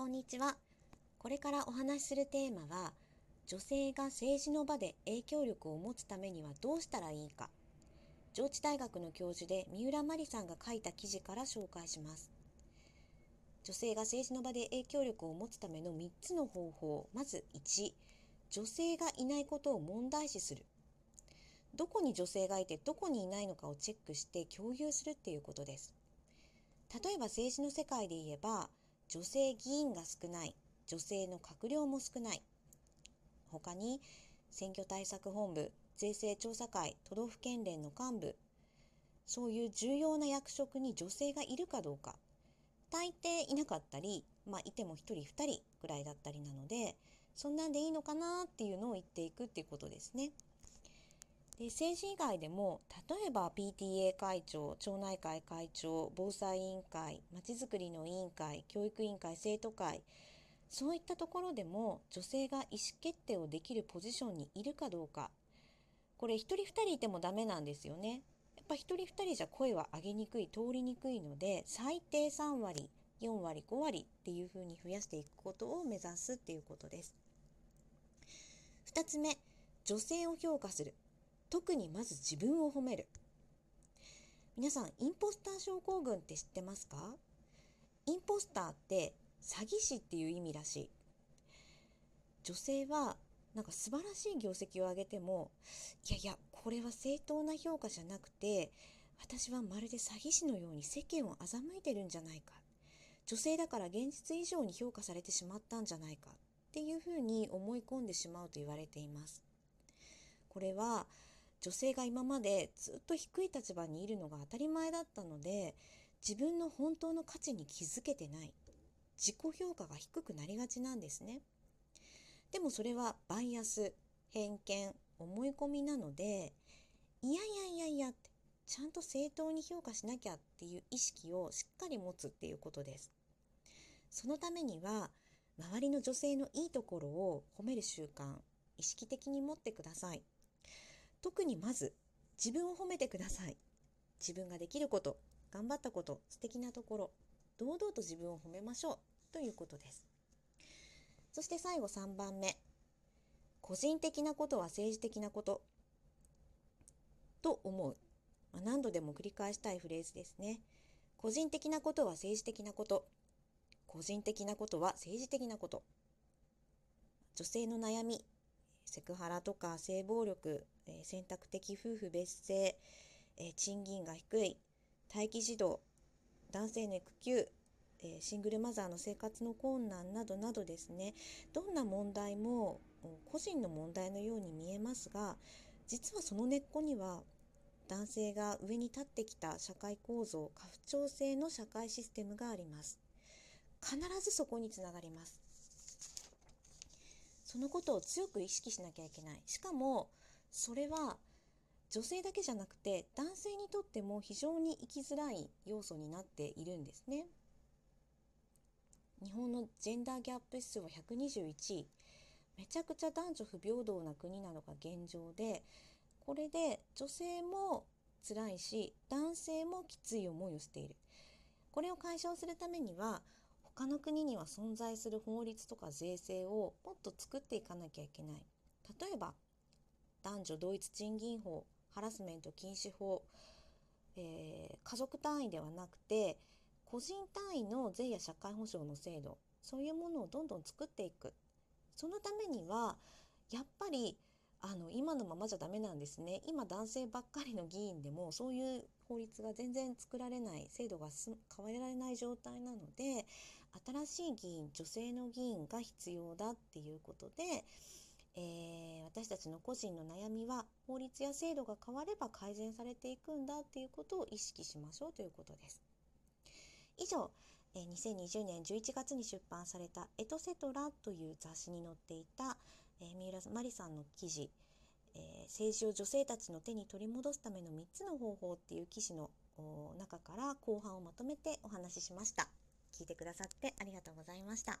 こんにちは。これからお話しするテーマは、女性が政治の場で影響力を持つためにはどうしたらいいか。上智大学の教授で三浦真理さんが書いた記事から紹介します。女性が政治の場で影響力を持つための3つの方法。まず1、女性がいないことを問題視する。どこに女性がいてどこにいないのかをチェックして共有するっていうことです。例えば政治の世界で言えば、女性議員が少ない、女性の閣僚も少ない。他に、選挙対策本部、税制調査会、都道府県連の幹部、そういう重要な役職に女性がいるかどうか。大抵いなかったり、まあ、いても1人2人ぐらいだったりなので、そんなんでいいのかなっていうのを言っていくっていうことですね。で政治以外でも例えば PTA 会長町内会会長防災委員会まちづくりの委員会教育委員会生徒会そういったところでも女性が意思決定をできるポジションにいるかどうかこれ1人2人いてもダメなんですよね。やっぱ1人2人じゃ声は上げにくい通りにくいので最低3割4割5割っていうふうに増やしていくことを目指すっていうことです。2つ目女性を評価する特にまず自分を褒める。皆さん、インポスター症候群って知ってますか？インポスターって詐欺師っていう意味らしい。女性はなんか素晴らしい業績を上げても、いやいや、これは正当な評価じゃなくて、私はまるで詐欺師のように世間を欺いてるんじゃないか。女性だから現実以上に評価されてしまったんじゃないかっていうふうに思い込んでしまうと言われています。これは女性が今までずっと低い立場にいるのが当たり前だったので自分の本当の価値に気づけてない。自己評価が低くなりがちなんですね。でもそれはバイアス偏見思い込みなのでいやいやいやいやってちゃんと正当に評価しなきゃっていう意識をしっかり持つっていうことです。そのためには周りの女性のいいところを褒める習慣意識的に持ってください。特にまず自分を褒めてください。自分ができること、頑張ったこと、素敵なところ、堂々と自分を褒めましょうということです。そして最後3番目。個人的なことは政治的なことと思う。まあ、何度でも繰り返したいフレーズですね。個人的なことは政治的なこと。個人的なことは政治的なこと。女性の悩み、セクハラとか性暴力、え選択的夫婦別姓、え賃金が低い、待機児童、男性の育休、えシングルマザーの生活の困難などなどですね、どんな問題も個人の問題のように見えますが、実はその根っこには男性が上に立ってきた社会構造、家父長制の社会システムがあります。必ずそこにつながります。そのことを強く意識しなきゃいけない。しかも、それは女性だけじゃなくて男性にとっても非常に生きづらい要素になっているんですね。日本のジェンダーギャップ指数は121位。めちゃくちゃ男女不平等な国なのが現状で、これで女性も辛いし、男性もきつい思いをしている。これを解消するためには、他の国には存在する法律とか税制をもっと作っていかなきゃいけない。例えば、男女同一賃金法、ハラスメント禁止法、えー、家族単位ではなくて、個人単位の税や社会保障の制度、そういうものをどんどん作っていく。そのためには、やっぱり、あの、今のままじゃダメなんですね。今男性ばっかりの議員でも、そういう法律が全然作られない、制度が変えられない状態なので、新しい議員、女性の議員が必要だっていうことで、えー、私たちの個人の悩みは法律や制度が変われば改善されていくんだっていうことを意識しましょうということです。以上、え、2020年11月に出版されたエトセトラという雑誌に載っていた、えー、三浦真理さんの記事、えー、政治を女性たちの手に取り戻すための3つの方法っていう記事の中から後半をまとめてお話ししました。聞いてくださってありがとうございました。